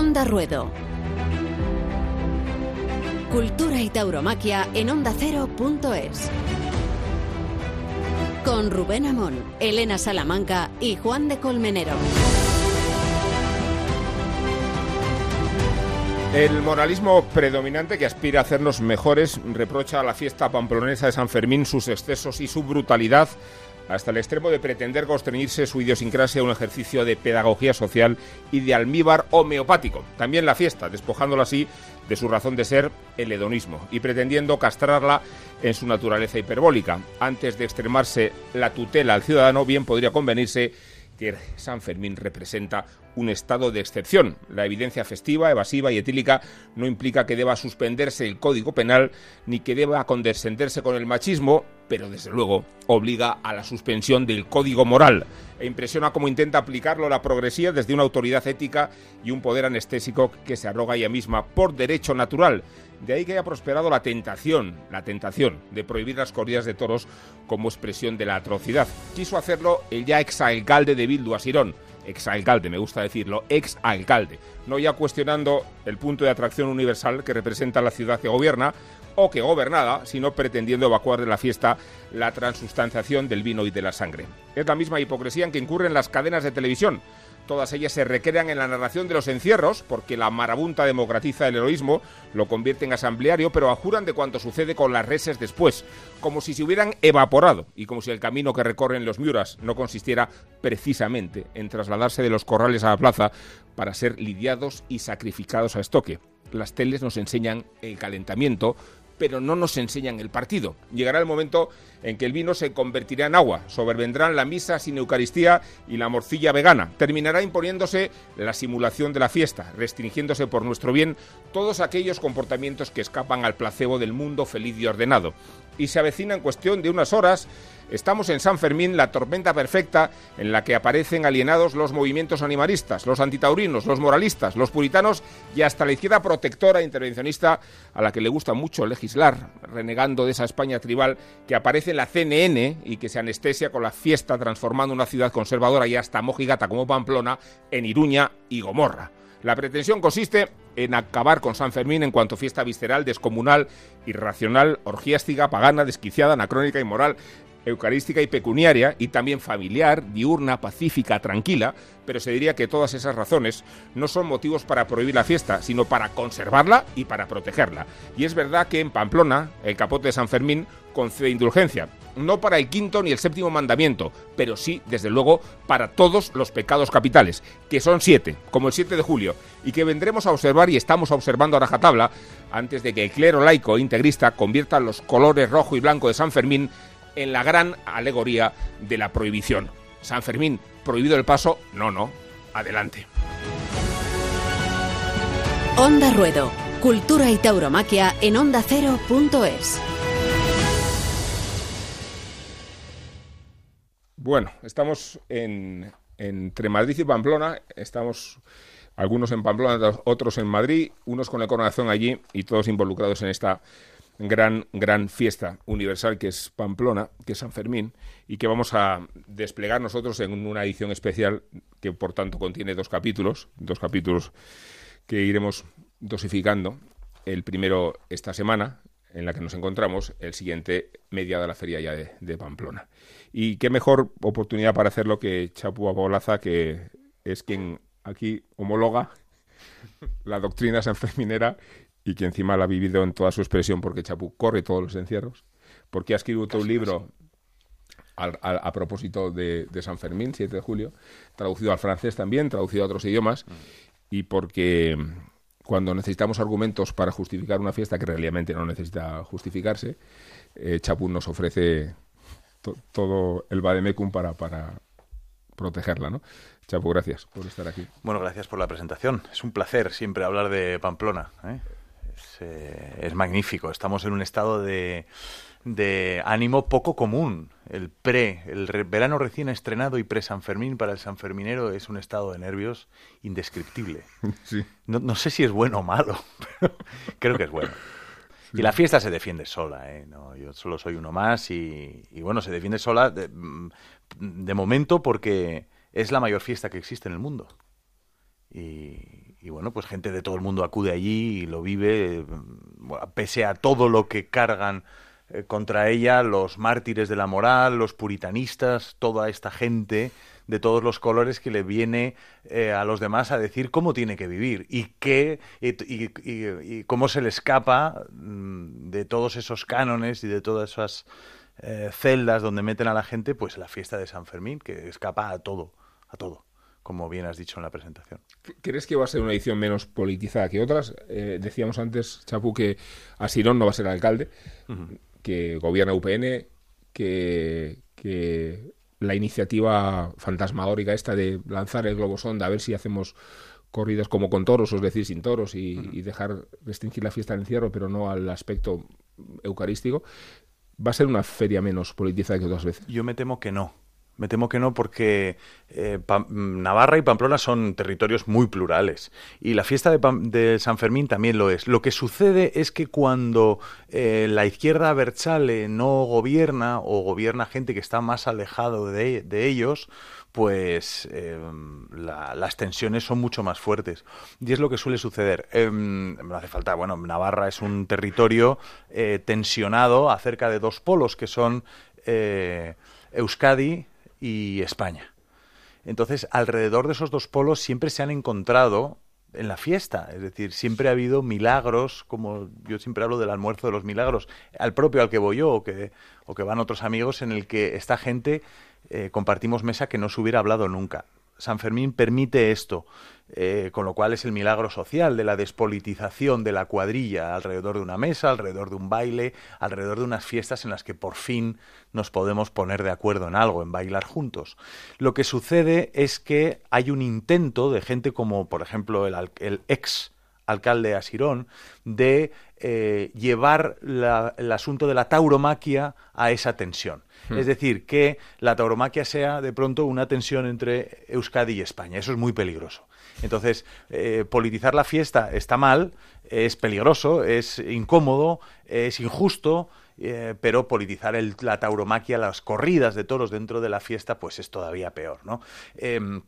Onda Ruedo. Cultura y tauromaquia en ondacero.es. Con Rubén Amón, Elena Salamanca y Juan de Colmenero. El moralismo predominante que aspira a hacernos mejores reprocha a la fiesta pamplonesa de San Fermín sus excesos y su brutalidad hasta el extremo de pretender constreñirse su idiosincrasia a un ejercicio de pedagogía social y de almíbar homeopático. También la fiesta, despojándola así de su razón de ser, el hedonismo, y pretendiendo castrarla en su naturaleza hiperbólica. Antes de extremarse la tutela al ciudadano, bien podría convenirse que San Fermín representa un estado de excepción. La evidencia festiva, evasiva y etílica no implica que deba suspenderse el Código Penal ni que deba condescenderse con el machismo, pero desde luego obliga a la suspensión del Código Moral e impresiona cómo intenta aplicarlo la progresía desde una autoridad ética y un poder anestésico que se arroga ella misma por derecho natural. De ahí que haya prosperado la tentación, la tentación de prohibir las corridas de toros como expresión de la atrocidad. Quiso hacerlo el ya exalcalde de Bildu, Asirón, exalcalde, me gusta decirlo, exalcalde, no ya cuestionando el punto de atracción universal que representa la ciudad que gobierna o que gobernada, sino pretendiendo evacuar de la fiesta la transustanciación del vino y de la sangre. Es la misma hipocresía en que incurren las cadenas de televisión, Todas ellas se recrean en la narración de los encierros, porque la marabunta democratiza el heroísmo, lo convierte en asambleario, pero ajuran de cuanto sucede con las reses después, como si se hubieran evaporado y como si el camino que recorren los miuras no consistiera precisamente en trasladarse de los corrales a la plaza para ser lidiados y sacrificados a estoque. Las teles nos enseñan el calentamiento, pero no nos enseñan el partido. Llegará el momento en que el vino se convertirá en agua, sobrevendrán la misa sin Eucaristía y la morcilla vegana. Terminará imponiéndose la simulación de la fiesta, restringiéndose por nuestro bien todos aquellos comportamientos que escapan al placebo del mundo feliz y ordenado. Y se avecina en cuestión de unas horas Estamos en San Fermín, la tormenta perfecta en la que aparecen alienados los movimientos animalistas, los antitaurinos, los moralistas, los puritanos y hasta la izquierda protectora e intervencionista a la que le gusta mucho legislar, renegando de esa España tribal que aparece en la CNN y que se anestesia con la fiesta transformando una ciudad conservadora y hasta mojigata como Pamplona en Iruña y Gomorra. La pretensión consiste en acabar con San Fermín en cuanto fiesta visceral, descomunal, irracional, orgiástica, pagana, desquiciada, anacrónica y moral, eucarística y pecuniaria, y también familiar, diurna, pacífica, tranquila, pero se diría que todas esas razones no son motivos para prohibir la fiesta, sino para conservarla y para protegerla. Y es verdad que en Pamplona, el capote de San Fermín concede indulgencia, no para el quinto ni el séptimo mandamiento, pero sí, desde luego, para todos los pecados capitales, que son siete, como el 7 de julio, y que vendremos a observar y estamos observando a rajatabla antes de que el clero laico e integrista convierta los colores rojo y blanco de San Fermín en la gran alegoría de la prohibición. San Fermín, prohibido el paso, no, no, adelante. Onda Ruedo, cultura y tauromaquia en ondacero.es. Bueno, estamos en, entre Madrid y Pamplona, estamos algunos en Pamplona, otros en Madrid, unos con el corazón allí y todos involucrados en esta gran, gran fiesta universal que es Pamplona, que es San Fermín, y que vamos a desplegar nosotros en una edición especial que por tanto contiene dos capítulos, dos capítulos que iremos dosificando. El primero esta semana, en la que nos encontramos, el siguiente media de la feria ya de, Pamplona. Y qué mejor oportunidad para hacerlo que Chapu Abolaza, que es quien aquí homologa la doctrina sanferminera y que encima la ha vivido en toda su expresión porque Chapu corre todos los encierros, porque ha escrito un libro a, propósito de, San Fermín, 7 de julio, traducido al francés también, traducido a otros idiomas, mm. y porque cuando necesitamos argumentos para justificar una fiesta que realmente no necesita justificarse, eh, Chapu nos ofrece todo el vademecum para, para protegerla, ¿no? Chapu, gracias por estar aquí. Bueno, gracias por la presentación. Es un placer siempre hablar de Pamplona. ¿eh? Eh, es, magnífico. Estamos en un estado de, de ánimo poco común. El pre, el verano recién estrenado y pre-San Fermín para el sanferminero es un estado de nervios indescriptible. No, sé si es bueno o malo, pero creo que es bueno. Y la fiesta se defiende sola, ¿eh? No, yo solo soy uno más y, bueno, se defiende sola de, de, momento porque es la mayor fiesta que existe en el mundo. Y, bueno, pues gente de todo el mundo acude allí y lo vive, pese a todo lo que cargan eh, contra ella los mártires de la moral, los puritanistas, toda esta gente de todos los colores que le viene eh, a los demás a decir cómo tiene que vivir y qué y, cómo se le escapa mm, de todos esos cánones y de todas esas eh, celdas donde meten a la gente, pues la fiesta de San Fermín, que escapa a todo, a todo como bien has dicho en la presentación. ¿Crees que va a ser una edición menos politizada que otras? decíamos antes, Chapu, que Asirón no va a ser alcalde que gobierna UPN, que, que la iniciativa fantasmagórica esta de lanzar el globo sonda, a ver si hacemos corridas como con toros, es decir, sin toros, y, dejar restringir la fiesta del encierro, pero no al aspecto eucarístico, va a ser una feria menos politizada que otras veces. Yo me temo que no. Me temo que no porque eh, Navarra y Pamplona son territorios muy plurales y la fiesta de, San Fermín también lo es. Lo que sucede es que cuando eh, la izquierda Berchale no gobierna o gobierna gente que está más alejado de, ellos, pues em, las tensiones son mucho más fuertes. Y es lo que suele suceder. Em, no hace falta, bueno, Navarra es un territorio eh, tensionado acerca de dos polos que son Euskadi y España. Entonces, alrededor de esos dos polos siempre se han encontrado en la fiesta, es decir, siempre ha habido milagros, como yo siempre hablo del almuerzo de los milagros, al propio al que voy yo o que, o que van otros amigos, en el que esta gente eh, compartimos mesa que no se hubiera hablado nunca. San Fermín permite esto, eh, con lo cual es el milagro social de la despolitización de la cuadrilla alrededor de una mesa, alrededor de un baile, alrededor de unas fiestas en las que por fin nos podemos poner de acuerdo en algo, en bailar juntos. Lo que sucede es que hay un intento de gente como, por ejemplo, el, ex alcalde Asirón, de eh, llevar el asunto de la tauromaquia a esa tensión. Hmm. Es decir, que la tauromaquia sea de pronto una tensión entre Euskadi y España. Eso es muy peligroso. Entonces, eh, politizar la fiesta está mal, es peligroso, es incómodo, es injusto, eh, pero politizar la tauromaquia, las corridas de toros dentro de la fiesta, pues es todavía peor, ¿no? Em,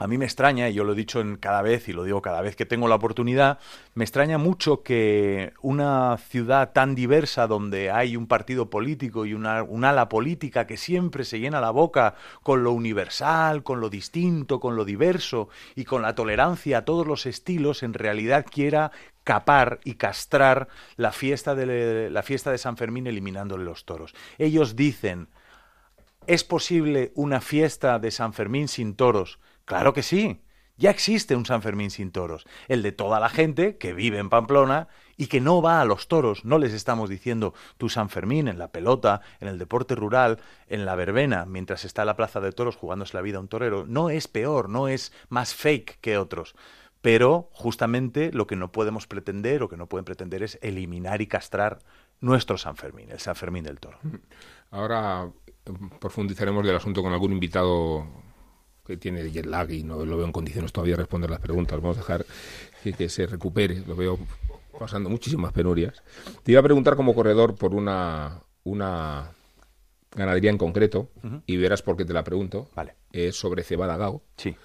a mí me extraña, y yo lo he dicho en cada vez, y lo digo cada vez que tengo la oportunidad, me extraña mucho que una ciudad tan diversa donde hay un partido político y una, un ala política que siempre se llena la boca con lo universal, con lo distinto, con lo diverso y con la tolerancia a todos los estilos, en realidad quiera capar y castrar la fiesta de, la fiesta de San Fermín eliminándole los toros. Ellos dicen, ¿es posible una fiesta de San Fermín sin toros? Claro que sí. Ya existe un San Fermín sin toros, el de toda la gente que vive en Pamplona y que no va a los toros. No les estamos diciendo tu San Fermín en la pelota, en el deporte rural, en la verbena, mientras está en la plaza de toros jugándose la vida un torero. No es peor, no es más fake que otros. Pero justamente lo que no podemos pretender o que no pueden pretender es eliminar y castrar nuestro San Fermín, el San Fermín del toro. Ahora profundizaremos del asunto con algún invitado que tiene jet lag y no lo veo en condiciones todavía de responder las preguntas. Vamos a dejar que, se recupere. Lo veo pasando muchísimas penurias. Te iba a preguntar como corredor por una, una ganadería en concreto y verás por qué te la pregunto. Vale. Es sobre Cebada Gago. Sí.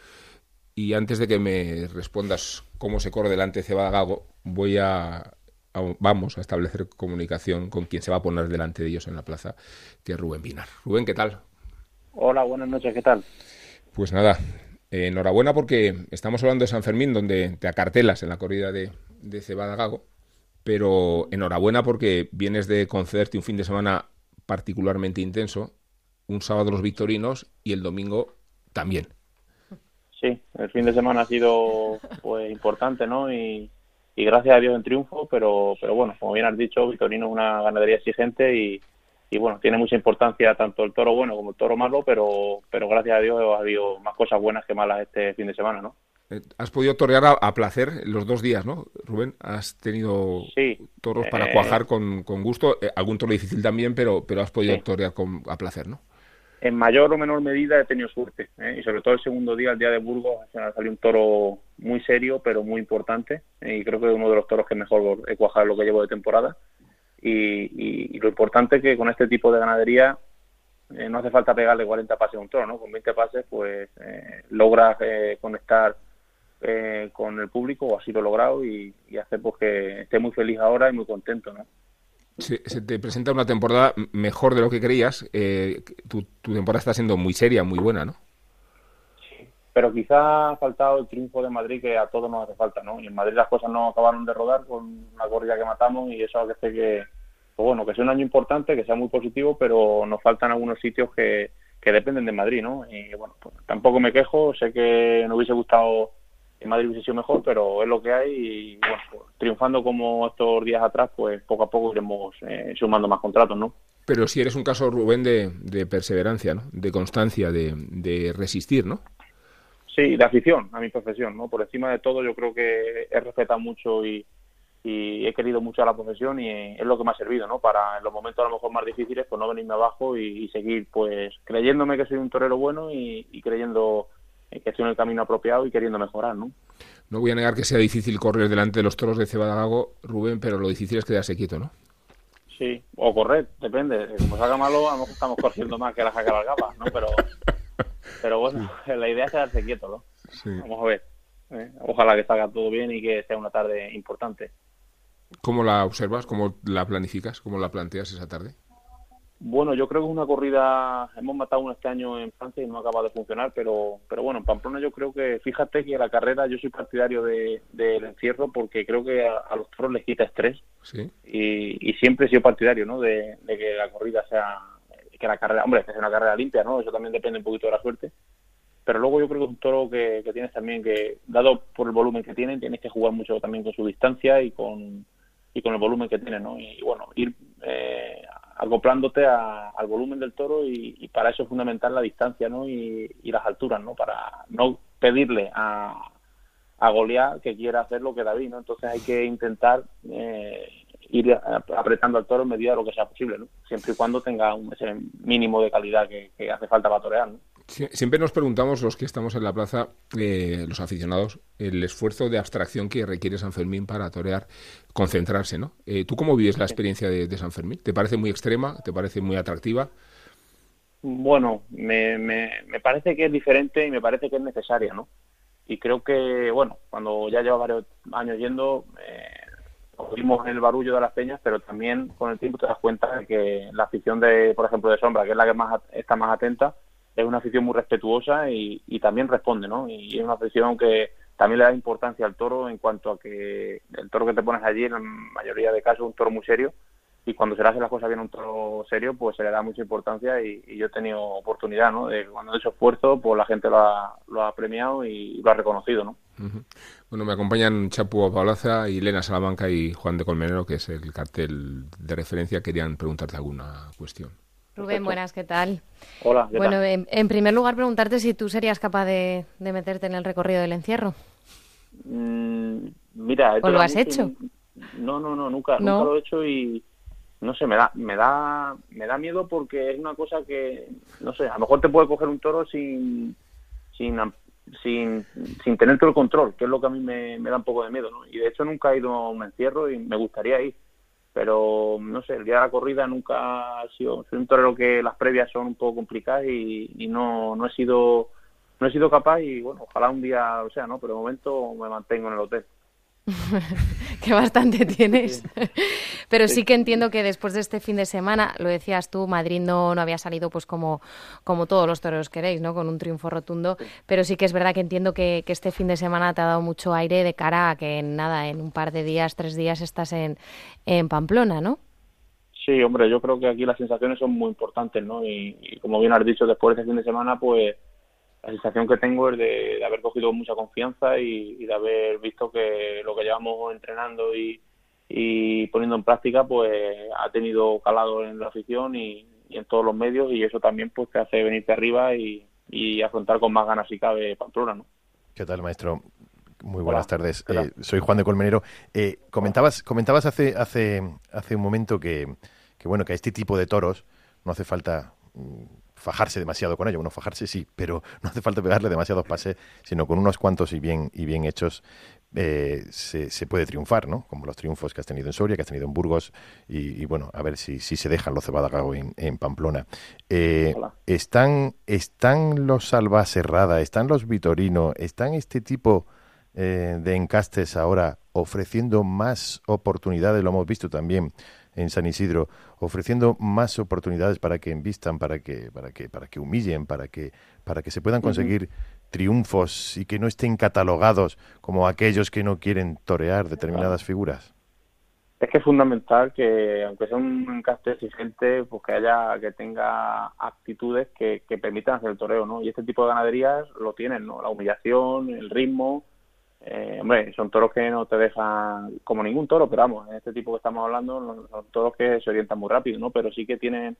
Y antes de que me respondas cómo se corre delante de Cebada Gago, voy a, vamos a establecer comunicación con quien se va a poner delante de ellos en la plaza, que es Rubén Pinar. Rubén, ¿qué tal? Hola, buenas noches, ¿qué tal? Pues nada, enhorabuena porque estamos hablando de San Fermín, donde te acartelas en la corrida de, de Cebada Gago, pero enhorabuena porque vienes de concederte un fin de semana particularmente intenso, un sábado los victorinos y el domingo también. Sí, el fin de semana ha sido pues importante, ¿no? Y, y gracias a Dios en triunfo, pero, pero bueno, como bien has dicho, Victorino es una ganadería exigente y, y bueno, tiene mucha importancia tanto el toro bueno como el toro malo, pero, pero gracias a Dios ha habido más cosas buenas que malas este fin de semana, ¿no? Eh, has podido torear a, placer los dos días, ¿no, Rubén? Has tenido toros para eh, cuajar con, con gusto, eh, algún toro difícil también, pero, pero has podido torear con, a placer, ¿no? En mayor o menor medida he tenido suerte, y sobre todo el segundo día, el día de Burgos, salió un toro muy serio, pero muy importante, y creo que es uno de los toros que mejor he cuajado lo que llevo de temporada y, lo importante es que con este tipo de ganadería eh, no hace falta pegarle 40 pases a un toro, ¿no? Con 20 pases pues eh, logras eh, conectar eh, con el público, así lo he logrado y, y hace pues que esté muy feliz ahora y muy contento, ¿no? Se, te presenta una temporada mejor de lo que creías. Eh, tu, tu, temporada está siendo muy seria, muy buena, ¿no? Sí, pero quizá ha faltado el triunfo de Madrid que a todos nos hace falta, ¿no? Y en Madrid las cosas no acabaron de rodar con una corrida que matamos y eso hace que, pues bueno, que sea un año importante, que sea muy positivo, pero nos faltan algunos sitios que, que dependen de Madrid, ¿no? Y bueno, pues tampoco me quejo, sé que no hubiese gustado que Madrid hubiese sido mejor, pero es lo que hay y bueno, pues, triunfando como estos días atrás, pues poco a poco iremos eh, sumando más contratos, ¿no? Pero si eres un caso, Rubén, de, de perseverancia, ¿no? De constancia, de, de, resistir, ¿no? Sí, de afición a mi profesión, ¿no? Por encima de todo yo creo que he respetado mucho y, y he querido mucho a la profesión y es lo que me ha servido, ¿no? Para en los momentos a lo mejor más difíciles, pues no venirme abajo y, y seguir, pues, creyéndome que soy un torero bueno y, y creyendo que estoy en el camino apropiado y queriendo mejorar, ¿no? No voy a negar que sea difícil correr delante de los toros de Cebadagago, Rubén, pero lo difícil es quedarse quieto, ¿no? Sí, o correr, depende. Como salga malo, a lo mejor estamos corriendo más que la jaca ¿no? Pero, pero bueno, la idea es quedarse quieto, ¿no? Sí. Vamos a ver. ¿eh? Ojalá que salga todo bien y que sea una tarde importante. ¿Cómo la observas? ¿Cómo la planificas? ¿Cómo la planteas esa tarde? Bueno, yo creo que es una corrida, hemos matado uno este año en Francia y no ha acabado de funcionar, pero, pero bueno, en Pamplona yo creo que, fíjate que la carrera yo soy partidario del de, encierro porque creo que a, a, los toros les quita estrés ¿Sí? y, y siempre he sido partidario, ¿no? De, de, que la corrida sea, que la carrera, hombre, que sea una carrera limpia, ¿no? Eso también depende un poquito de la suerte, pero luego yo creo que es un toro que, que tienes también que, dado por el volumen que tienen, tienes que jugar mucho también con su distancia y con y con el volumen que tiene, ¿no? Y bueno, ir eh, acoplándote a, al volumen del toro y, para eso es fundamental la distancia, ¿no? Y, las alturas, ¿no? Para no pedirle a, a Goliat que quiera hacer lo que David, ¿no? Entonces hay que intentar eh, ir apretando al toro en medida de lo que sea posible, ¿no? Siempre y cuando tenga un, ese mínimo de calidad que, que hace falta para torear, ¿no? Siempre nos preguntamos, los que estamos en la plaza, eh, los aficionados, el esfuerzo de abstracción que requiere San Fermín para torear, concentrarse, ¿no? Eh, ¿Tú cómo vives la experiencia de, de, San Fermín? ¿Te parece muy extrema? ¿Te parece muy atractiva? Bueno, me, me, me parece que es diferente y me parece que es necesaria, ¿no? Y creo que, bueno, cuando ya llevo varios años yendo, eh, oímos el barullo de las peñas, pero también con el tiempo te das cuenta de que la afición de, por ejemplo, de Sombra, que es la que más está más atenta, es una afición muy respetuosa y, también responde, ¿no? Y es una afición que también le da importancia al toro en cuanto a que el toro que te pones allí, en la mayoría de casos, es un toro muy serio y cuando se le hace las cosas bien un toro serio, pues se le da mucha importancia y, yo he tenido oportunidad, ¿no? De cuando he hecho esfuerzo, pues la gente lo ha, lo ha premiado y lo ha reconocido, ¿no? Bueno, me acompañan Chapu Paulaza y Elena Salamanca y Juan de Colmenero, que es el cartel de referencia. Querían preguntarte alguna cuestión. Rubén, buenas, ¿qué tal? Hola. ¿qué bueno, tal? En, en, primer lugar, preguntarte si tú serías capaz de, de meterte en el recorrido del encierro. Mm, mira, ¿o lo has hecho? No, no, no, nunca, ¿No? nunca lo he hecho y no sé, me da, me da, me da miedo porque es una cosa que, no sé, a lo mejor te puede coger un toro sin, sin, sin, sin tener todo el control, que es lo que a mí me, me da un poco de miedo, ¿no? Y de hecho nunca he ido a un encierro y me gustaría ir pero no sé, el día de la corrida nunca ha sido, soy un torero que las previas son un poco complicadas y, y no, no he sido no he sido capaz y bueno, ojalá un día lo sea, ¿no? Pero de momento me mantengo en el hotel. que bastante tienes. Pero sí que entiendo que después de este fin de semana, lo decías tú, Madrid no, no había salido pues como, como todos los toreros queréis, ¿no? Con un triunfo rotundo. Pero sí que es verdad que entiendo que, que, este fin de semana te ha dado mucho aire de cara a que en nada, en un par de días, tres días estás en, en Pamplona, ¿no? Sí, hombre, yo creo que aquí las sensaciones son muy importantes, ¿no? Y, y como bien has dicho, después de este fin de semana, pues la sensación que tengo es de, de haber cogido mucha confianza y, y, de haber visto que lo que llevamos entrenando y, y, poniendo en práctica pues ha tenido calado en la afición y, y, en todos los medios y eso también pues te hace venirte arriba y, afrontar con más ganas si cabe Pamplona, ¿no? ¿Qué tal, maestro? Muy buenas Hola. tardes. Eh, soy Juan de Colmenero. Eh, comentabas, comentabas hace, hace, hace un momento que, que bueno que a este tipo de toros no hace falta fajarse demasiado con ello. Bueno, fajarse sí, pero no hace falta pegarle demasiados pases, sino con unos cuantos y bien, y bien hechos eh, se, se, puede triunfar, ¿no? Como los triunfos que has tenido en Soria, que has tenido en Burgos, y, y bueno, a ver si, si se dejan los Cebadagago en, en Pamplona. Eh, ¿están, ¿Están los Salva Serrada, están los Vitorino, están este tipo eh, de encastes ahora ofreciendo más oportunidades, lo hemos visto también en San Isidro, ofreciendo más oportunidades para que envistan, para que, para que, para que humillen, para que, para que se puedan conseguir triunfos y que no estén catalogados como aquellos que no quieren torear determinadas figuras? Es que es fundamental que, aunque sea un encaste exigente, pues que haya, que tenga actitudes que, que permitan hacer el toreo, ¿no? Y este tipo de ganaderías lo tienen, ¿no? La humillación, el ritmo, eh, hombre, son toros que no te dejan como ningún toro, pero vamos, en este tipo que estamos hablando son toros que se orientan muy rápido, ¿no? Pero sí que tienen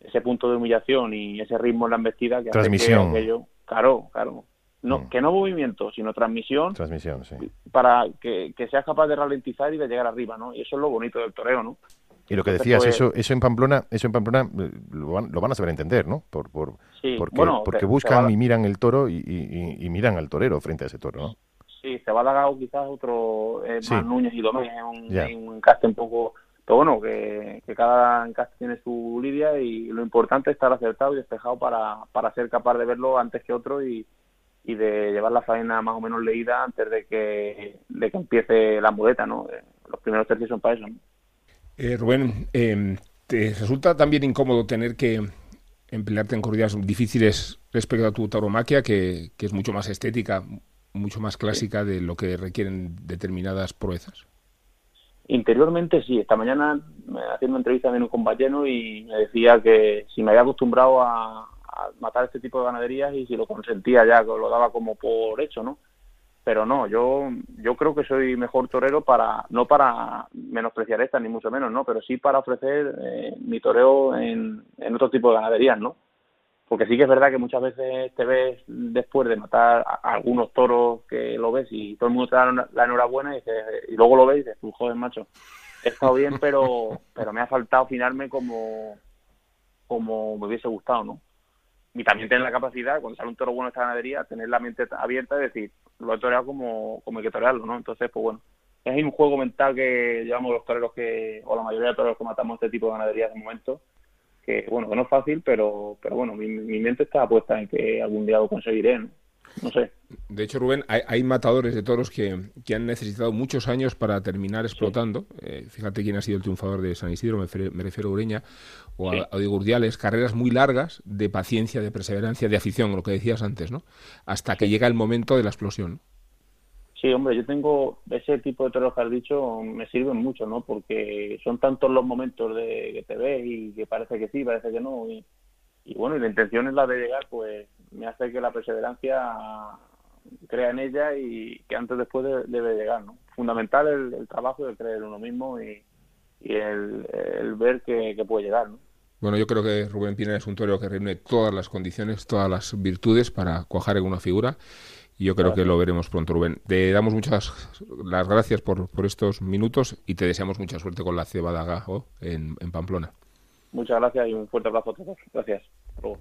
ese punto de humillación y ese ritmo en la embestida que transmisión. hace que aquello, claro, claro, no, mm. que no movimiento, sino transmisión, transmisión sí. para que, que seas capaz de ralentizar y de llegar arriba, ¿no? Y eso es lo bonito del toreo, ¿no? Y lo que decías, pues, eso, eso en Pamplona, eso en Pamplona eh, lo van, lo van a saber entender, ¿no? Por, por, sí, porque, bueno, porque buscan y miran el toro y, y, y, miran al torero frente a ese toro, ¿no? Sí, se va a dar quizás otro eh, más Núñez y Domínguez, un, un encaste un poco, pero bueno, que, que cada encaste tiene su lidia y lo importante es estar acertado y despejado para, para ser capaz de verlo antes que otro y, y de llevar la faena más o menos leída antes de que, de que empiece la muleta, ¿no? Eh, los primeros tercios son para eso, Eh, Rubén, eh, ¿te resulta también incómodo tener que emplearte en corridas difíciles respecto a tu tauromaquia, que, que es mucho más estética, mucho más clásica de lo que requieren determinadas proezas. Interiormente sí, esta mañana me haciendo una entrevista con un compañero y me decía que si me había acostumbrado a, a, matar este tipo de ganaderías y si lo consentía ya, lo daba como por hecho, ¿no? Pero no, yo yo creo que soy mejor torero para no para menospreciar esta ni mucho menos, ¿no? Pero sí para ofrecer eh, mi toreo en, en otro tipo de ganaderías, ¿no? Porque sí que es verdad que muchas veces te ves después de matar a algunos toros que lo ves y todo el mundo te da la enhorabuena y, y luego lo ves y dices, tú joven macho, he estado bien pero pero me ha faltado afinarme como como me hubiese gustado, ¿no? Y también tener la capacidad, cuando sale un toro bueno de esta ganadería, tener la mente abierta y decir, lo he toreado como, como hay que torearlo, ¿no? Entonces, pues bueno, es un juego mental que llevamos los toreros que, o la mayoría de toreros que matamos este tipo de ganaderías de momento, que bueno, que no es fácil, pero, pero bueno, mi, mi mente está puesta en que algún día lo conseguiré, ¿no? No sé. De hecho, Rubén, hay, hay matadores de toros que, que, han necesitado muchos años para terminar explotando. Sí. Eh, fíjate quién ha sido el triunfador de San Isidro, me, me refiero a Ureña, o sí. a, a Urdiales, carreras muy largas de paciencia, de perseverancia, de afición, lo que decías antes, ¿no? Hasta que llega el momento de la explosión. Sí, hombre, yo tengo ese tipo de toros que has dicho, me sirven mucho, ¿no? Porque son tantos los momentos de que te ves y que parece que sí, parece que no. Y, y bueno, y la intención es la de llegar, pues me hace que la perseverancia crea en ella y que antes o después de, debe llegar, ¿no? Fundamental el, el trabajo de creer en uno mismo y, y el, el, ver que, que, puede llegar, ¿no? Bueno, yo creo que Rubén Pina es un torero que reúne todas las condiciones, todas las virtudes para cuajar en una figura y yo creo gracias. que lo veremos pronto, Rubén. Te damos muchas las gracias por, por estos minutos y te deseamos mucha suerte con la cebada Gajo en, en Pamplona. Muchas gracias y un fuerte abrazo a todos. Gracias. Luego.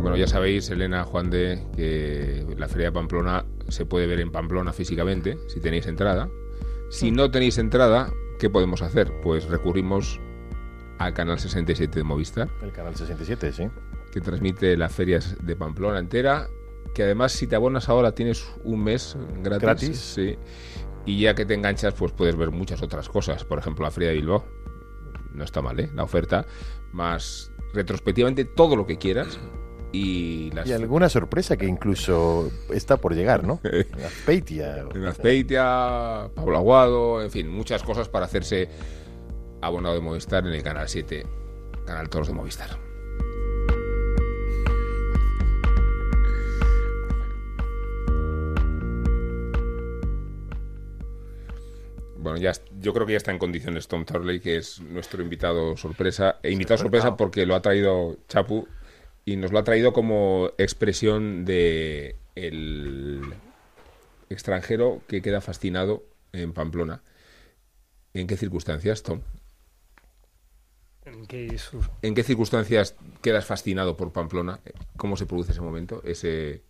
Bueno, ya sabéis, Elena, Juan de, que la Feria de Pamplona se puede ver en Pamplona físicamente, si tenéis entrada. Si no tenéis entrada, ¿qué podemos hacer? Pues recurrimos al canal 67 de Movistar. El canal 67, sí. Que transmite las ferias de Pamplona entera. Que además, si te abonas ahora, tienes un mes gratis. ¿Gratis? Sí. Y ya que te enganchas, pues puedes ver muchas otras cosas. Por ejemplo, la Feria de Bilbao. No está mal, ¿eh? La oferta. Más retrospectivamente todo lo que quieras. Y, las... y, alguna sorpresa que incluso está por llegar, ¿no? En Azpeitia. En Azpeitia, Pablo Aguado, en fin, muchas cosas para hacerse abonado de Movistar en el canal 7, canal Toros de Movistar. Bueno, ya yo creo que ya está en condiciones Tom Turley, que es nuestro invitado sorpresa. E invitado sorpresa porque lo ha traído Chapu y nos lo ha traído como expresión de el extranjero que queda fascinado en Pamplona. ¿En qué circunstancias, Tom? ¿En qué, ¿En qué circunstancias quedas fascinado por Pamplona? ¿Cómo se produce ese momento? Ese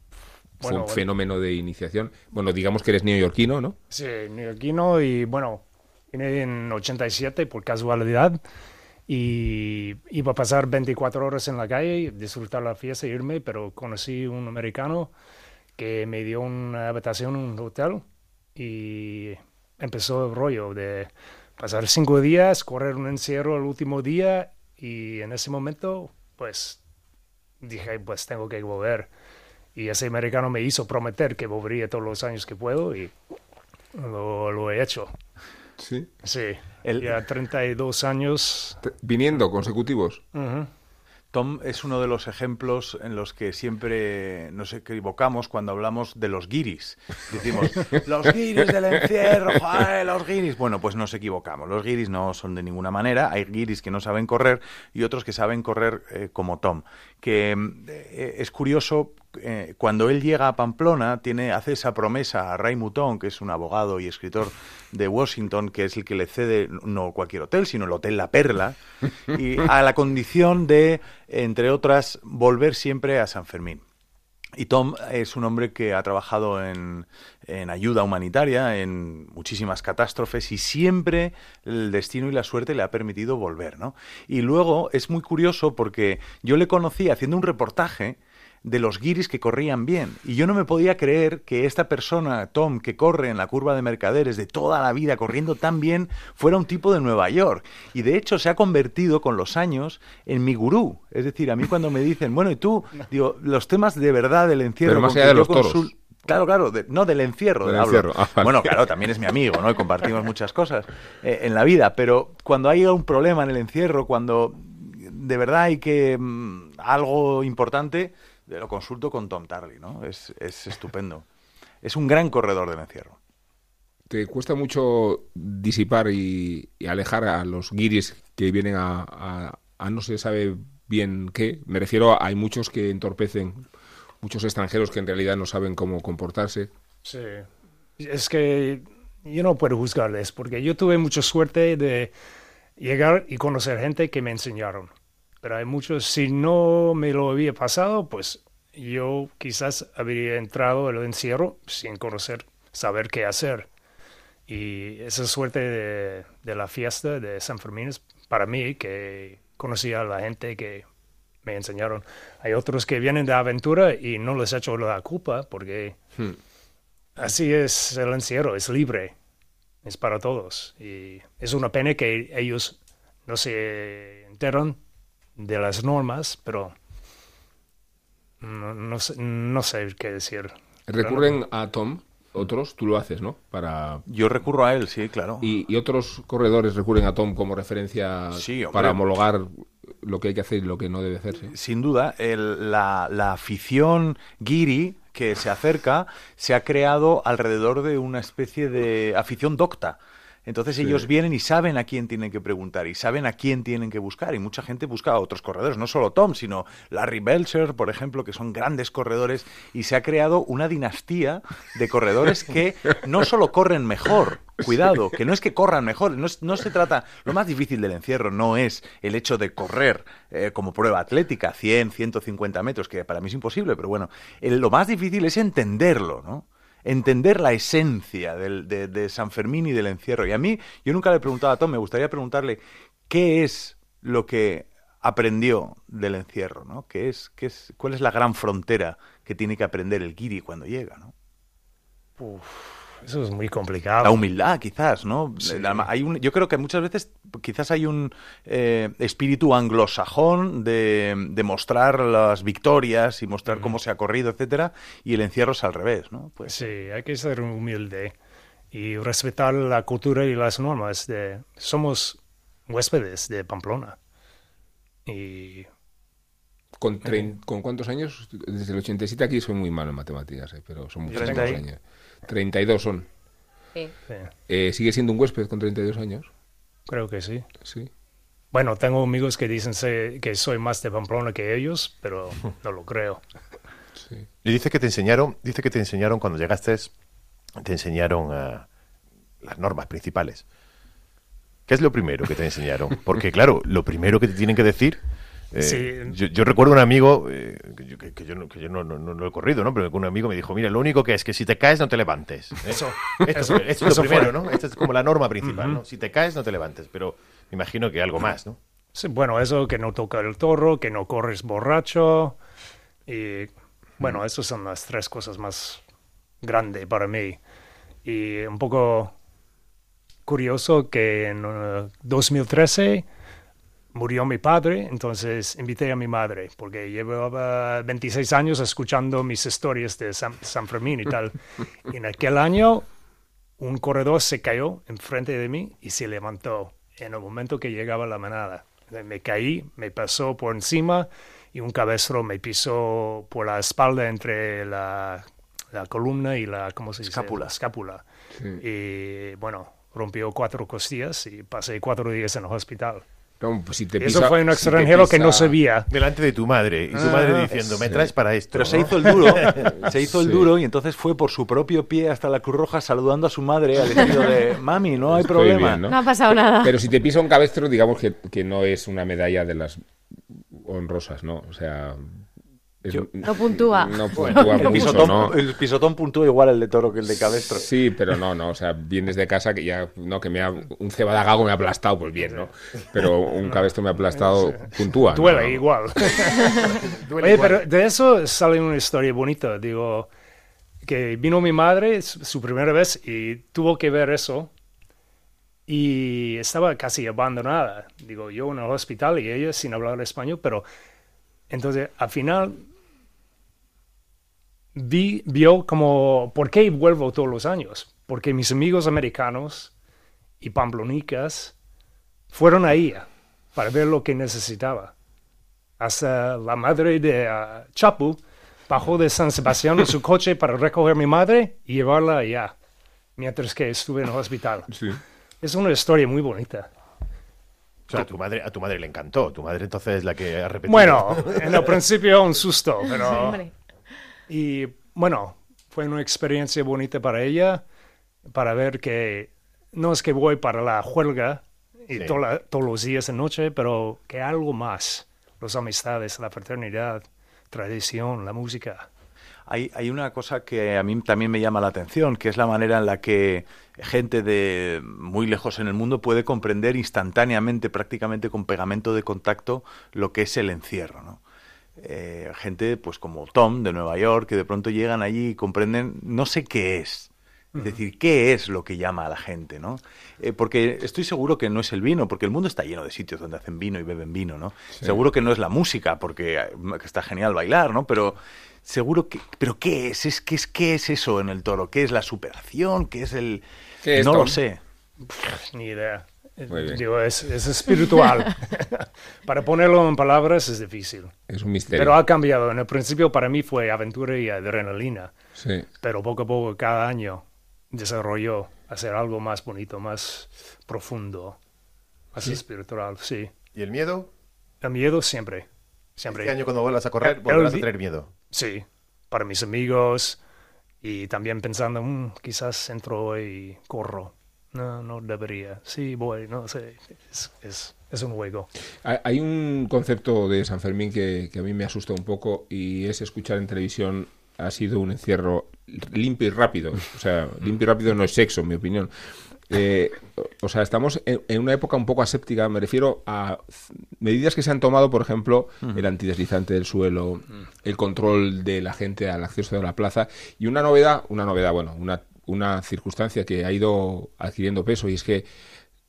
bueno, fenómeno bueno. de iniciación. Bueno, digamos que eres neoyorquino, ¿no? Sí, neoyorquino y bueno, en 87 por casualidad y iba a pasar 24 horas en la calle, disfrutar la fiesta irme, pero conocí un americano que me dio una habitación en un hotel y empezó el rollo de pasar cinco días, correr un encierro el último día y en ese momento pues dije pues tengo que volver y ese americano me hizo prometer que volvería todos los años que puedo y lo he hecho. Sí. Sí. Ya 32 años. Viniendo consecutivos. Tom es uno de los ejemplos en los que siempre nos equivocamos cuando hablamos de los guiris. Decimos, los guiris del encierro, los guiris. Bueno, pues nos equivocamos. Los guiris no son de ninguna manera. Hay guiris que no saben correr y otros que saben correr eh, como Tom. Que eh, es curioso eh, cuando él llega a Pamplona, tiene, hace esa promesa a Ray Mouton, que es un abogado y escritor de Washington, que es el que le cede no cualquier hotel, sino el Hotel La Perla, y a la condición de, entre otras, volver siempre a San Fermín. Y Tom es un hombre que ha trabajado en, en, ayuda humanitaria, en muchísimas catástrofes, y siempre el destino y la suerte le ha permitido volver, ¿no? Y luego es muy curioso porque yo le conocí haciendo un reportaje de los guiris que corrían bien. Y yo no me podía creer que esta persona, Tom, que corre en la curva de mercaderes de toda la vida corriendo tan bien, fuera un tipo de Nueva York. Y de hecho se ha convertido con los años en mi gurú. Es decir, a mí cuando me dicen, bueno, y tú, digo, los temas de verdad del encierro... Pero más allá de los toros. Claro, claro, no del encierro. Ah, bueno, claro, también es mi amigo, ¿no? Y compartimos muchas cosas eh, en la vida, pero cuando hay un problema en el encierro, cuando de verdad hay que mm, algo importante, lo consulto con Tom Tarly, ¿no? Es, estupendo. es un gran corredor del encierro. ¿Te cuesta mucho disipar y, alejar a los guiris que vienen a, no se sabe bien qué? Me refiero a hay muchos que entorpecen, muchos extranjeros que en realidad no saben cómo comportarse. Sí, es que yo no puedo juzgarles porque yo tuve mucha suerte de llegar y conocer gente que me enseñaron pero hay muchos, si no me lo había pasado, pues yo quizás habría entrado en el encierro sin conocer, saber qué hacer. Y esa suerte de, de la fiesta de San Fermín es para mí, que conocía a la gente que me enseñaron. Hay otros que vienen de aventura y no les hecho la culpa porque hmm. así es el encierro, es libre, es para todos. Y es una pena que ellos no se enteran de las normas, pero no, no, sé, qué decir. ¿Recurren a Tom? Otros, tú lo haces, ¿no? Para... Yo recurro a él, sí, claro. ¿Y, otros corredores recurren a Tom como referencia para homologar lo que hay que hacer y lo que no debe hacerse? Sin duda, la, la afición guiri que se acerca se ha creado alrededor de una especie de afición docta. Entonces ellos vienen y saben a quién tienen que preguntar y saben a quién tienen que buscar. Y mucha gente busca a otros corredores, no solo Tom, sino Larry Belcher, por ejemplo, que son grandes corredores. Y se ha creado una dinastía de corredores que no solo corren mejor, cuidado, que no es que corran mejor, no, no, se trata, lo más difícil del encierro no es el hecho de correr eh, como prueba atlética, 100, 150 metros, que para mí es imposible, pero bueno, lo más difícil es entenderlo, ¿no? Entender la esencia del, de, San Fermín y del encierro. Y a mí, yo nunca le he preguntado a Tom, me gustaría preguntarle qué es lo que aprendió del encierro, ¿no? ¿Qué es, qué es, ¿Cuál es la gran frontera que tiene que aprender el guiri cuando llega, ¿no? Eso es muy complicado. La humildad, quizás, ¿no? hay un, yo creo que muchas veces quizás hay un eh, espíritu anglosajón de, de, mostrar las victorias y mostrar cómo se ha corrido, etcétera, y el encierro es al revés, ¿no? Pues... Sí, hay que ser humilde y respetar la cultura y las normas. De, somos huéspedes de Pamplona. Y ¿Con, ¿Con, cuántos años? Desde el 87 aquí soy muy malo en matemáticas, eh, pero son muchos años. 32 son. Sí. Eh, ¿Sigue siendo un huésped con 32 años? Creo que sí. Sí. Bueno, tengo amigos que dicen que soy más de Pamplona que ellos, pero no lo creo. Sí. Y dice que te enseñaron, dice que te enseñaron cuando llegaste, te enseñaron uh, las normas principales. ¿Qué es lo primero que te enseñaron? Porque claro, lo primero que te tienen que decir eh, yo, recuerdo un amigo, eh, que, yo, no, lo he corrido, ¿no? pero un amigo me dijo, mira, lo único que es que si te caes no te levantes. Eso, esto, es lo primero, ¿no? Esta es como la norma principal, ¿no? Si te caes no te levantes, pero me imagino que algo más, ¿no? Sí, bueno, eso que no toca el toro, que no corres borracho. Y bueno, esas son las tres cosas más grandes para mí. Y un poco curioso que en 2013 uh, murió mi padre, entonces invité a mi madre, porque llevaba 26 años escuchando mis historias de San, San Fermín y tal. y en aquel año un corredor se cayó enfrente de mí y se levantó en el momento que llegaba la manada. Me caí, me pasó por encima y un cabestro me pisó por la espalda entre la, la columna y la, ¿cómo se dice? Escápula. La escápula. Y bueno, rompió cuatro costillas y pasé cuatro días en el hospital. No, pues si te Eso fue un si extranjero que no pisa- sabía. Delante de tu madre. Y tu madre diciendo, me traes para esto. Pero se hizo el duro, se hizo el duro y entonces fue por su propio pie hasta la Cruz Roja saludando a su madre al estilo de mami, no hay Estoy problema. bien, ¿no? No ha pasado nada. Pero si te pisa un cabestro, digamos que, que no es una medalla de las honrosas, ¿no? O sea... Yo- No puntúa. No puntúa El mucho, pisotón, ¿no? el pisotón puntúa igual el de toro que el de cabestro. Sí, pero no, no, o sea, vienes de casa que ya, no, que me ha, un cebada gago me ha aplastado, pues bien, ¿no? Pero un cabestro me ha aplastado, puntúa. Duele No, igual. Duele Oye, igual. pero de eso sale una historia bonita. Digo, que vino mi madre su primera vez y tuvo que ver eso. Y estaba casi abandonada. Digo, yo en el hospital y ella sin hablar español, pero entonces al final vi, vio como, ¿por qué vuelvo todos los años? Porque mis amigos americanos y pamplonicas fueron ahí para ver lo que necesitaba hasta la madre de ah, Chapu bajó de San Sebastián en su coche para recoger a mi madre y llevarla allá, mientras que estuve en el hospital. Sí. Es una historia muy bonita. O sea, a tu madre, a tu madre le encantó. Tu madre entonces es la que ha repetido. Bueno, en el principio un susto, pero... Y bueno, fue una experiencia bonita para ella, para ver que no es que voy para la huelga y Sí. toda la- todos los días de noche, pero que algo más. Las amistades, la fraternidad, tradición, la música. Hay, hay una cosa que a mí también me llama la atención, que es la manera en la que gente de muy lejos en el mundo puede comprender instantáneamente, prácticamente con pegamento de contacto, lo que es el encierro. ¿no? Eh, gente pues como Tom de Nueva York, que de pronto llegan allí y comprenden, no sé qué es. Es decir, ¿qué es lo que llama a la gente, no? Eh, porque estoy seguro que no es el vino, porque el mundo está lleno de sitios donde hacen vino y beben vino, ¿no? Seguro que no es la música, porque que está genial bailar, ¿no? Pero seguro que... ¿Pero qué es? ¿Es qué, es? ¿Qué es eso en el toro? ¿Qué es la superación? ¿Qué es el...? ¿Qué es, no Tom? lo sé. Ni idea. Muy bien. Digo, es, es espiritual. para ponerlo en palabras es difícil. Es un misterio. Pero ha cambiado. En el principio para mí fue aventura y adrenalina. Sí. Pero poco a poco, cada año, desarrolló hacer algo más bonito, más profundo, más espiritual. Sí. ¿Y el miedo? El miedo siempre. Siempre. Este año cuando vuelvas a correr El- volverás a tener miedo. Sí. Para mis amigos. Y también pensando, "Mm, quizás entro y corro. No, no debería. Sí, voy, no sé. Es, es, es un juego. Hay- un concepto de San Fermín que, que a mí me asusta un poco y es escuchar en televisión ha sido un encierro limpio y rápido. O sea, limpio y rápido no es sexo, en mi opinión. Eh, o sea, estamos en, en una época un poco aséptica. Me refiero a medidas que se han tomado, por ejemplo, el antideslizante del suelo, el control de la gente al acceso de la plaza y una novedad, una novedad, bueno, una, una circunstancia que ha ido adquiriendo peso y es que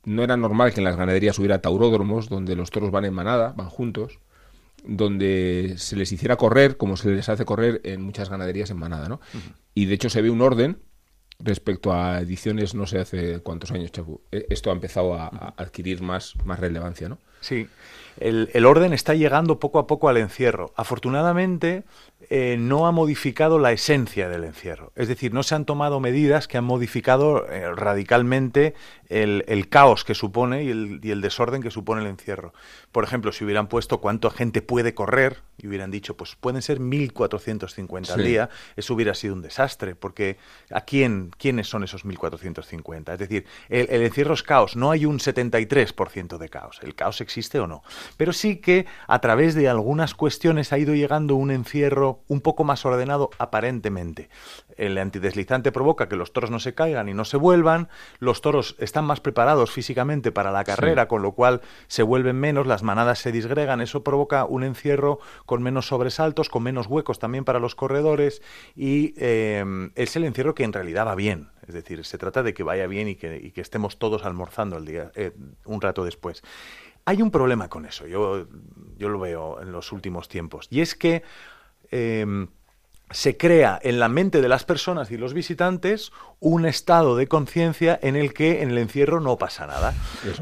no era normal que en las ganaderías hubiera tauródromos donde los toros van en manada, van juntos, donde se les hiciera correr como se les hace correr en muchas ganaderías en manada, ¿no? Y de hecho se ve un orden respecto a ediciones no sé hace cuántos años, Chapu. E- Esto ha empezado a, a adquirir más, más relevancia, ¿no? Sí, el, el orden está llegando poco a poco al encierro. Afortunadamente, eh, no ha modificado la esencia del encierro. Es decir, no se han tomado medidas que han modificado eh, radicalmente el, el caos que supone y el, y el desorden que supone el encierro. Por ejemplo, si hubieran puesto cuánta gente puede correr y hubieran dicho, pues pueden ser 1.450 al día, eso hubiera sido un desastre, porque ¿a quién, quiénes son esos 1.450? Es decir, el, el, encierro es caos, no hay un 73% de caos, el caos existe o no, pero sí que a través de algunas cuestiones ha ido llegando un encierro un poco más ordenado aparentemente. El antideslizante provoca que los toros no se caigan y no se vuelvan, los toros están más preparados físicamente para la carrera, con lo cual se vuelven menos, las manadas se disgregan, eso provoca un encierro con menos sobresaltos, con menos huecos también para los corredores y eh, es el encierro que en realidad va bien. Es decir, se trata de que vaya bien y que, estemos todos almorzando el día, eh, un rato después. Hay un problema con eso, yo, yo lo veo en los últimos tiempos, y es que eh, se crea en la mente de las personas y los visitantes un estado de conciencia en el que en el encierro no pasa nada.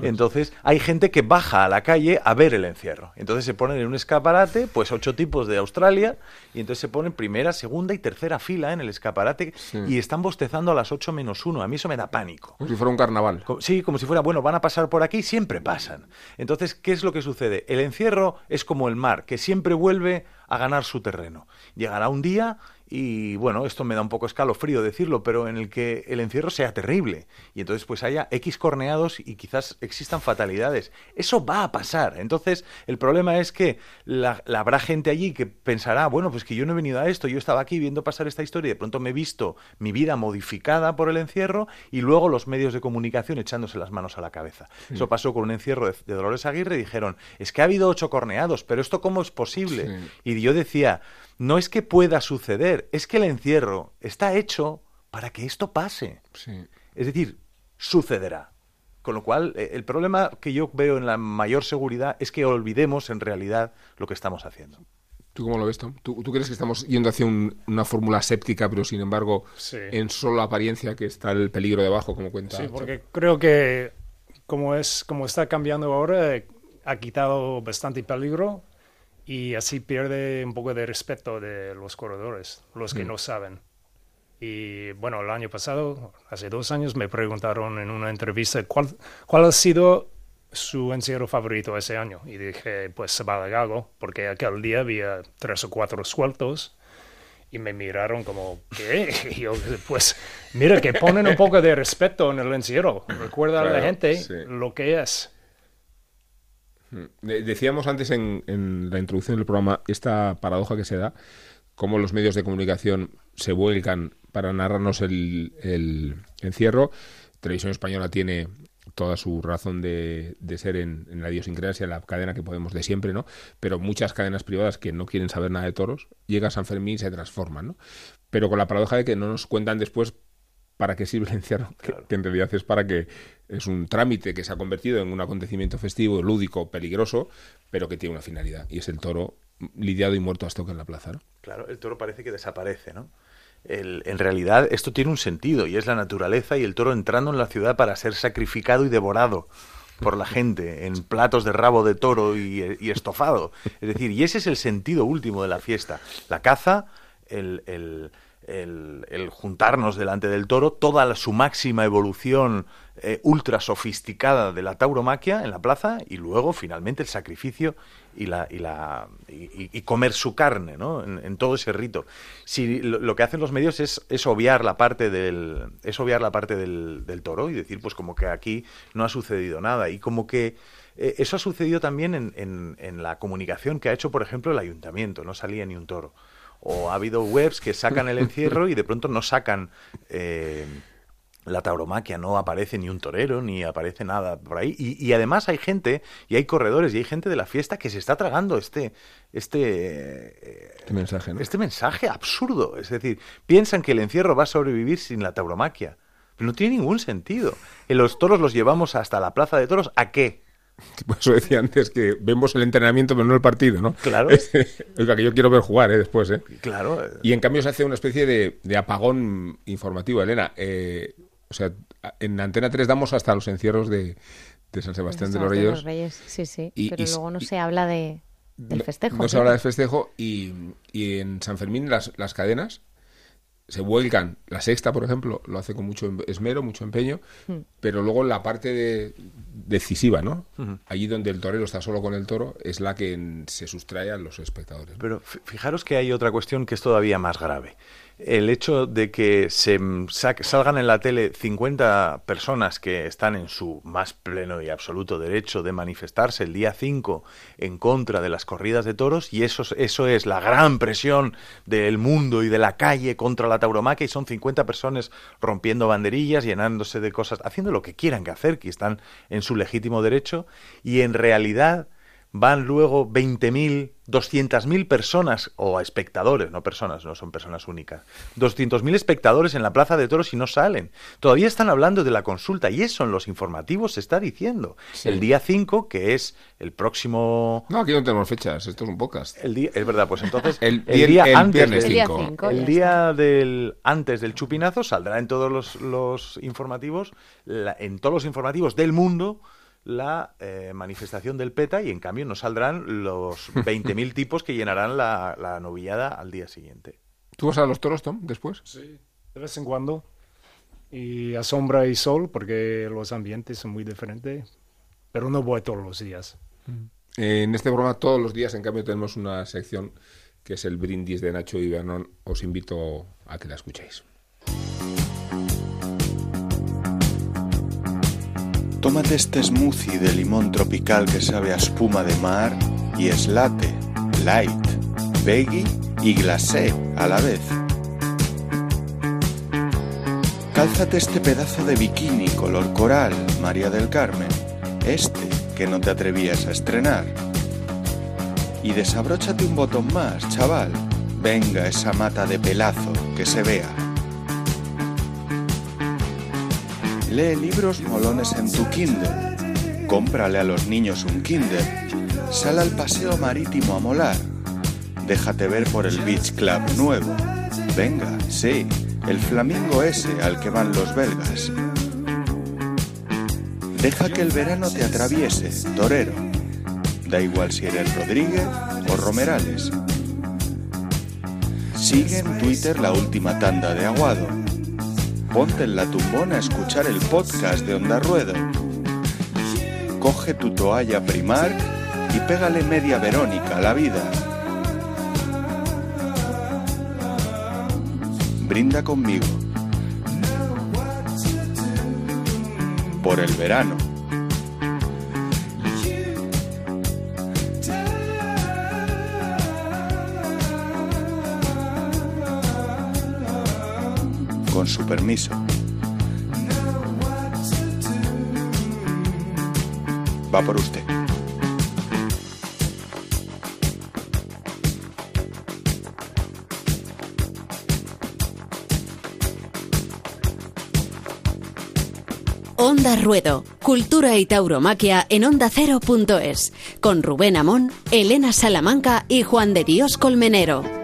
Entonces hay gente que baja a la calle a ver el encierro. Entonces se ponen en un escaparate, pues ocho tipos de Australia, y entonces se ponen primera, segunda y tercera fila en el escaparate y están bostezando a las ocho menos uno. A mí eso me da pánico. Como si fuera un carnaval. Sí, como si fuera, bueno, van a pasar por aquí, siempre pasan. Entonces, ¿qué es lo que sucede? El encierro es como el mar, que siempre vuelve a ganar su terreno. Llegará un día y bueno, esto me da un poco escalofrío decirlo, pero en el que el encierro sea terrible y entonces pues haya X corneados y quizás existan fatalidades. Eso va a pasar. Entonces, el problema es que la, habrá gente allí que pensará, bueno, pues que yo no he venido a esto, yo estaba aquí viendo pasar esta historia y de pronto me he visto mi vida modificada por el encierro y luego los medios de comunicación echándose las manos a la cabeza. Eso pasó con un encierro de, Dolores Aguirre y dijeron, es que ha habido ocho corneados, pero esto cómo es posible? Y yo decía, no es que pueda suceder, es que el encierro está hecho para que esto pase. Es decir, sucederá. Con lo cual, eh, el problema que yo veo en la mayor seguridad es que olvidemos en realidad lo que estamos haciendo. ¿Tú cómo lo ves, Tom? ¿Tú, crees que estamos yendo hacia una fórmula séptica, pero sin embargo, en solo apariencia que está el peligro debajo, como cuenta? Sí, porque creo que como, es, como está cambiando ahora, ha quitado bastante peligro y así pierde un poco de respeto de los corredores, los que mm. no saben. Y bueno, el año pasado, hace dos años, me preguntaron en una entrevista cuál, cuál ha sido su encierro favorito ese año. Y dije, pues Gago, porque aquel día había tres o cuatro sueltos. Y me miraron como, ¿qué? Y yo, pues, mira, que ponen un poco de respeto en el encierro. Recuerda a la gente lo que es. Decíamos antes en, la introducción del programa esta paradoja que se da, cómo los medios de comunicación se vuelcan para narrarnos el, encierro. Televisión Española tiene toda su razón de, ser en, la idiosincrasia, en la cadena que podemos de siempre, ¿no? Pero muchas cadenas privadas que no quieren saber nada de toros, llega San Fermín y se transforman, ¿no? Pero con la paradoja de que no nos cuentan después para qué sirve el encierro, que, en realidad es para que es un trámite que se ha convertido en un acontecimiento festivo, lúdico, peligroso, pero que tiene una finalidad, y es el toro lidiado y muerto hasta que en la plaza. ¿no? Claro, el toro parece que desaparece, ¿no? en realidad esto tiene un sentido, y es la naturaleza y el toro entrando en la ciudad para ser sacrificado y devorado por la gente en platos de rabo de toro y, y estofado. Es decir, y ese es el sentido último de la fiesta. La caza, el, el el, juntarnos delante del toro, toda su máxima evolución eh, ultra sofisticada de la tauromaquia en la plaza y luego finalmente el sacrificio y la y la y, comer su carne ¿no? En, todo ese rito. Si lo, que hacen los medios es, es, obviar la parte del es obviar la parte del, del, toro y decir pues como que aquí no ha sucedido nada. Y como que eh, eso ha sucedido también en, en, en la comunicación que ha hecho por ejemplo el ayuntamiento. No salía ni un toro o ha habido webs que sacan el encierro y de pronto no sacan eh, la tauromaquia, no aparece ni un torero, ni aparece nada por ahí. Y, además hay gente, y hay corredores, y hay gente de la fiesta que se está tragando este, este, este mensaje, este mensaje absurdo. Es decir, piensan que el encierro va a sobrevivir sin la tauromaquia. Pero no tiene ningún sentido. En los toros los llevamos hasta la plaza de toros, ¿a qué? Por eso decía antes que vemos el entrenamiento pero no el partido, ¿no? Claro. Oiga, que yo quiero ver jugar ¿eh? después, ¿eh? Claro. Y en cambio se hace una especie de, apagón informativo, Elena. Eh, o sea, en Antena 3 damos hasta los encierros de, San Sebastián de los Reyes. Reyes. Sí, sí, pero luego no se habla de, del festejo. No, se habla del festejo y, y en San Fermín las, las cadenas se vuelcan. La sexta, por ejemplo, lo hace con mucho esmero, mucho empeño, hmm. pero luego la parte de, decisiva, ¿no? Allí donde el torero está solo con el toro es la que se sustrae a los espectadores. Pero fijaros que hay otra cuestión que es todavía más grave el hecho de que se salgan en la tele 50 personas que están en su más pleno y absoluto derecho de manifestarse el día 5 en contra de las corridas de toros y eso, eso es la gran presión del mundo y de la calle contra la tauromaquia y son 50 personas rompiendo banderillas, llenándose de cosas, haciendo lo que quieran que hacer, que están en su legítimo derecho y en realidad van luego 20.000, 200.000 personas o espectadores, no personas, no son personas únicas, 200.000 espectadores en la Plaza de Toros y no salen. Todavía están hablando de la consulta y eso en los informativos se está diciendo. El día 5, que es el próximo... No, aquí no tenemos fechas, esto es un podcast. El día, es verdad, pues entonces el, día antes del, el día del antes del chupinazo saldrá en todos los, los informativos, en todos los informativos del mundo la eh, manifestación del PETA y en cambio no saldrán los 20.000 tipos que llenarán la, novillada al día siguiente. ¿Tú vas a los toros, Tom, después? Sí, de vez en cuando. Y a sombra y sol, porque los ambientes son muy diferentes. Pero no voy todos los días. En este programa todos los días, en cambio, tenemos una sección que es el brindis de Nacho y Vernon. Os invito a que la escuchéis. Tómate este smoothie de limón tropical que sabe a espuma de mar y es latte, light, veggie y glacé a la vez. Cálzate este pedazo de bikini color coral, María del Carmen, este que no te atrevías a estrenar. Y desabróchate un botón más, chaval. Venga esa mata de pelazo, que se vea. Lee libros molones en tu Kindle. Cómprale a los niños un Kindle. Sal al paseo marítimo a molar. Déjate ver por el Beach Club nuevo. Venga, sí, el flamingo ese al que van los belgas. Deja que el verano te atraviese, torero. Da igual si eres Rodríguez o Romerales. Sigue en Twitter la última tanda de Aguado ponte en la tumbona a escuchar el podcast de Onda Ruedo. Coge tu toalla Primark y pégale media Verónica a la vida. Brinda conmigo. Por el verano. Su permiso. Va por usted. Onda Ruedo, Cultura y Tauromaquia en Onda Cero.es, con Rubén Amón, Elena Salamanca y Juan de Dios Colmenero.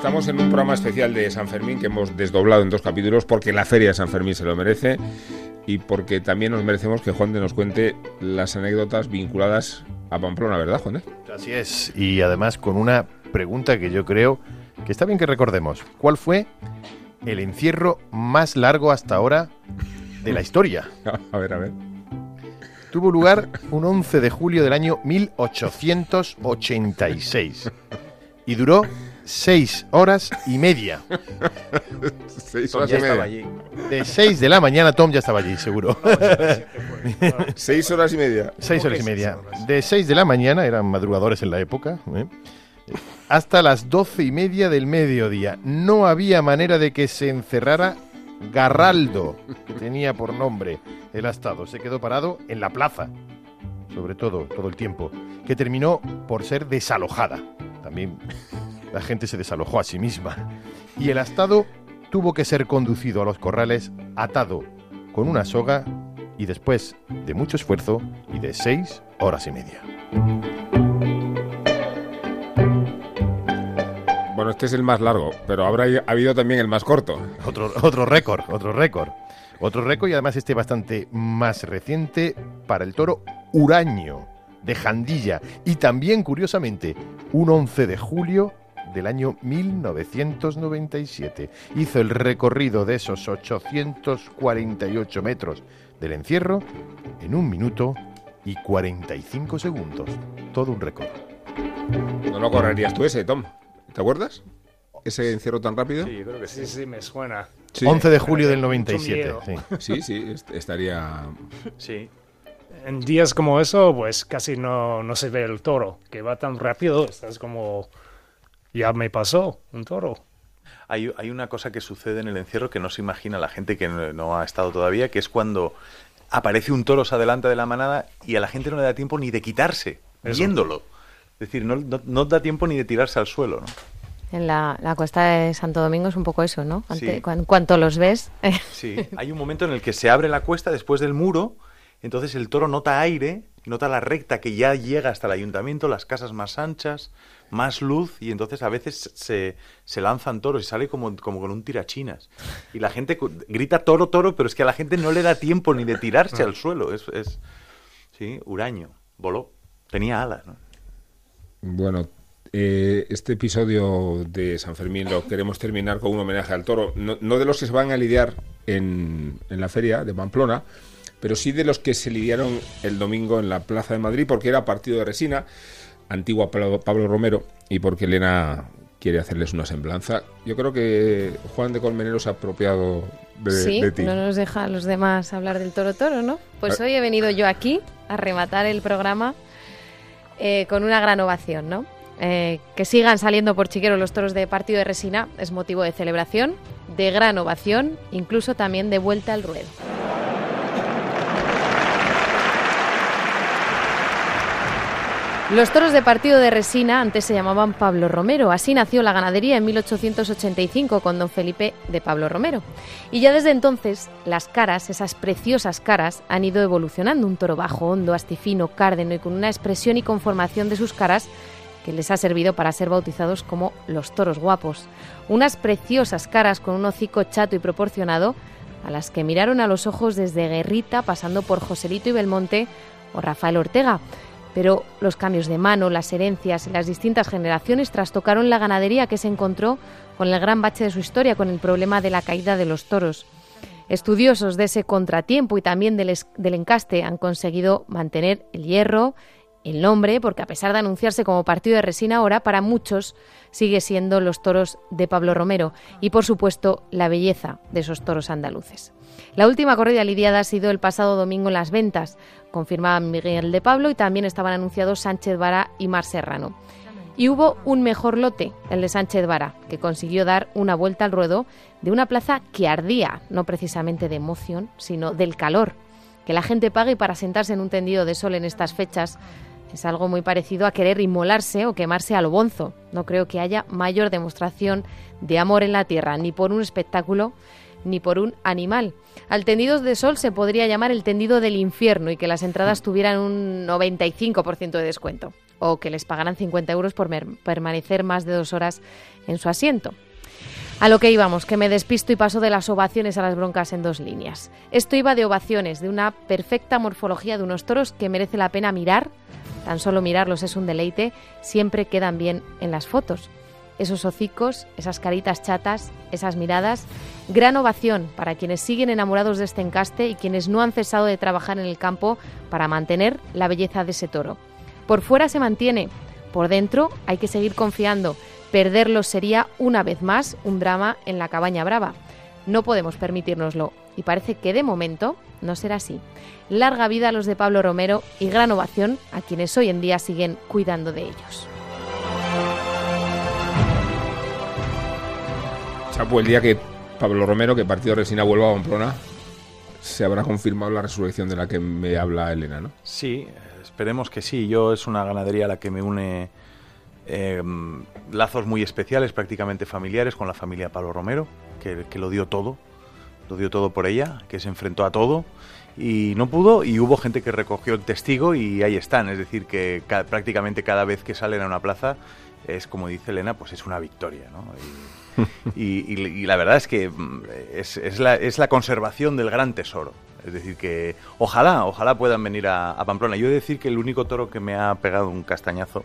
Estamos en un programa especial de San Fermín que hemos desdoblado en dos capítulos porque la Feria de San Fermín se lo merece y porque también nos merecemos que Juan de nos cuente las anécdotas vinculadas a Pamplona, ¿verdad, Juan de? Así es, y además con una pregunta que yo creo que está bien que recordemos. ¿Cuál fue el encierro más largo hasta ahora de la historia? a ver, a ver. Tuvo lugar un 11 de julio del año 1886 y duró seis horas y media. seis horas y media. Allí. De seis de la mañana, Tom ya estaba allí, seguro. seis horas y media. Seis horas y media. De seis de la mañana, eran madrugadores en la época, ¿eh? hasta las doce y media del mediodía. No había manera de que se encerrara Garraldo, que tenía por nombre el astado. Se quedó parado en la plaza, sobre todo, todo el tiempo, que terminó por ser desalojada. También la gente se desalojó a sí misma y el astado tuvo que ser conducido a los corrales atado con una soga y después de mucho esfuerzo y de seis horas y media. Bueno, este es el más largo, pero habrá habido también el más corto. Otro, otro récord, otro récord. Otro récord y además este bastante más reciente para el toro Uraño de Jandilla y también, curiosamente, un 11 de julio del año 1997. Hizo el recorrido de esos 848 metros del encierro en un minuto y 45 segundos. Todo un récord. No lo correrías tú ese, Tom. ¿Te acuerdas? ¿Ese encierro tan rápido? Sí, creo que sí, sí, me suena. 11 de julio del 97. Sí, sí, estaría... Sí. En días como eso, pues casi no, no se ve el toro, que va tan rápido, estás como... Ya me pasó un toro. Hay, hay, una cosa que sucede en el encierro que no se imagina la gente que no, ha estado todavía, que es cuando aparece un toro, se adelanta de la manada y a la gente no le da tiempo ni de quitarse, viéndolo. Es decir, no, no, da tiempo ni de tirarse al suelo, ¿no? En la, la, cuesta de Santo Domingo es un poco eso, ¿no? Ante, cuanto los ves. sí, hay un momento en el que se abre la cuesta después del muro, entonces el toro nota aire, nota la recta que ya llega hasta el ayuntamiento, las casas más anchas, más luz, y entonces a veces se, se lanzan toros y sale como, como con un tirachinas. Y la gente grita toro, toro, pero es que a la gente no le da tiempo ni de tirarse al suelo. Es, es sí, huraño, voló, tenía alas, ¿no? Bueno, eh, este episodio de San Fermín lo queremos terminar con un homenaje al toro, no, de los que se van a lidiar en, en, la feria de Pamplona, pero sí de los que se lidiaron el domingo en la Plaza de Madrid, porque era partido de resina, antigua Pablo, Romero, y porque Elena quiere hacerles una semblanza. Yo creo que Juan de Colmenero se ha apropiado de, sí, de ti. no nos deja a los demás hablar del toro toro, ¿no? Pues ah. hoy he venido yo aquí a rematar el programa eh, con una gran ovación, ¿no? Eh, que sigan saliendo por Chiquero los toros de partido de resina es motivo de celebración, de gran ovación, incluso también de vuelta al ruedo. Los toros de partido de resina antes se llamaban Pablo Romero. Así nació la ganadería en 1885 con don Felipe de Pablo Romero. Y ya desde entonces las caras, esas preciosas caras, han ido evolucionando. Un toro bajo, hondo, astifino, cárdeno y con una expresión y conformación de sus caras que les ha servido para ser bautizados como los toros guapos. Unas preciosas caras con un hocico chato y proporcionado a las que miraron a los ojos desde Guerrita, pasando por Joselito y Belmonte o Rafael Ortega. Pero los cambios de mano, las herencias y las distintas generaciones trastocaron la ganadería que se encontró con el gran bache de su historia, con el problema de la caída de los toros. Estudiosos de ese contratiempo y también del, del encaste han conseguido mantener el hierro, el nombre, porque a pesar de anunciarse como partido de resina ahora, para muchos sigue siendo los toros de Pablo Romero y, por supuesto, la belleza de esos toros andaluces. La última corrida lidiada ha sido el pasado domingo en las ventas, confirmaban Miguel de Pablo y también estaban anunciados Sánchez Vara y Mar Serrano. Y hubo un mejor lote, el de Sánchez Vara, que consiguió dar una vuelta al ruedo de una plaza que ardía, no precisamente de emoción, sino del calor. Que la gente pague para sentarse en un tendido de sol en estas fechas es algo muy parecido a querer inmolarse o quemarse a lo bonzo. No creo que haya mayor demostración de amor en la tierra, ni por un espectáculo, ni por un animal. Al tendido de sol se podría llamar el tendido del infierno y que las entradas tuvieran un 95% de descuento, o que les pagaran 50 euros por permanecer más de dos horas en su asiento. A lo que íbamos, que me despisto y paso de las ovaciones a las broncas en dos líneas. Esto iba de ovaciones, de una perfecta morfología de unos toros que merece la pena mirar, tan solo mirarlos es un deleite, siempre quedan bien en las fotos. Esos hocicos, esas caritas chatas, esas miradas, gran ovación para quienes siguen enamorados de este encaste y quienes no han cesado de trabajar en el campo para mantener la belleza de ese toro. Por fuera se mantiene, por dentro hay que seguir confiando Perderlos sería, una vez más, un drama en la cabaña brava. No podemos permitirnoslo y parece que de momento no será así. Larga vida a los de Pablo Romero y gran ovación a quienes hoy en día siguen cuidando de ellos. Chapo, el día que Pablo Romero, que partido de Resina vuelva a Pamplona, se habrá confirmado la resurrección de la que me habla Elena, ¿no? Sí, esperemos que sí. Yo es una ganadería a la que me une eh, lazos muy especiales, prácticamente familiares, con la familia Pablo Romero, que, lo dio todo, lo dio todo por ella, que se enfrentó a todo y no pudo y hubo gente que recogió el testigo y ahí están, es decir, que prácticamente cada vez que salen a una plaza es como dice Elena, pues es una victoria, ¿no? Y, la verdad es que mm, es, la, es, la, conservación del gran tesoro. Es decir, que ojalá, ojalá puedan venir a, a Pamplona. Yo he de decir que el único toro que me ha pegado un castañazo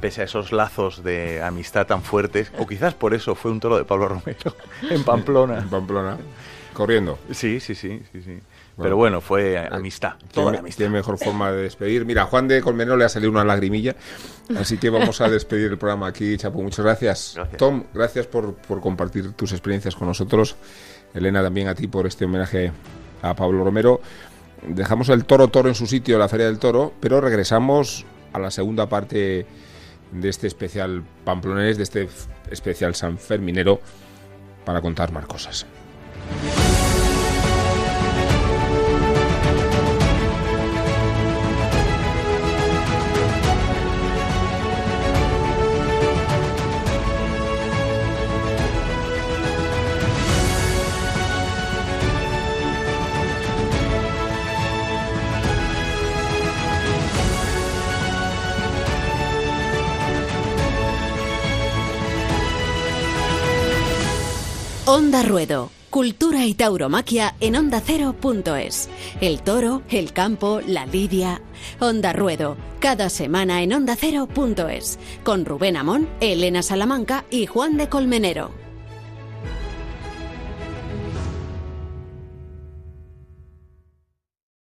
pese a esos lazos de amistad tan fuertes, o quizás por eso fue un toro de Pablo Romero en Pamplona. En Pamplona, corriendo. Sí, sí, sí, sí, sí. Pero bueno, fue amistad, toda la amistad. Qué mejor forma de despedir. Mira, Juan de Colmenero le ha salido una lagrimilla, así que vamos a despedir el programa aquí, Chapo. Muchas gracias. Tom, gracias por, por compartir tus experiencias con nosotros. Elena, también a ti por este homenaje a Pablo Romero. Dejamos el toro toro en su sitio, la Feria del Toro, pero regresamos a la segunda parte de este especial Pamplones, de este especial San Ferminero, para contar más cosas. Onda Ruedo. Cultura y tauromaquia en onda ondacero.es. El toro, el campo, la lidia. Onda Ruedo. Cada semana en onda ondacero.es. Con Rubén Amón, Elena Salamanca y Juan de Colmenero.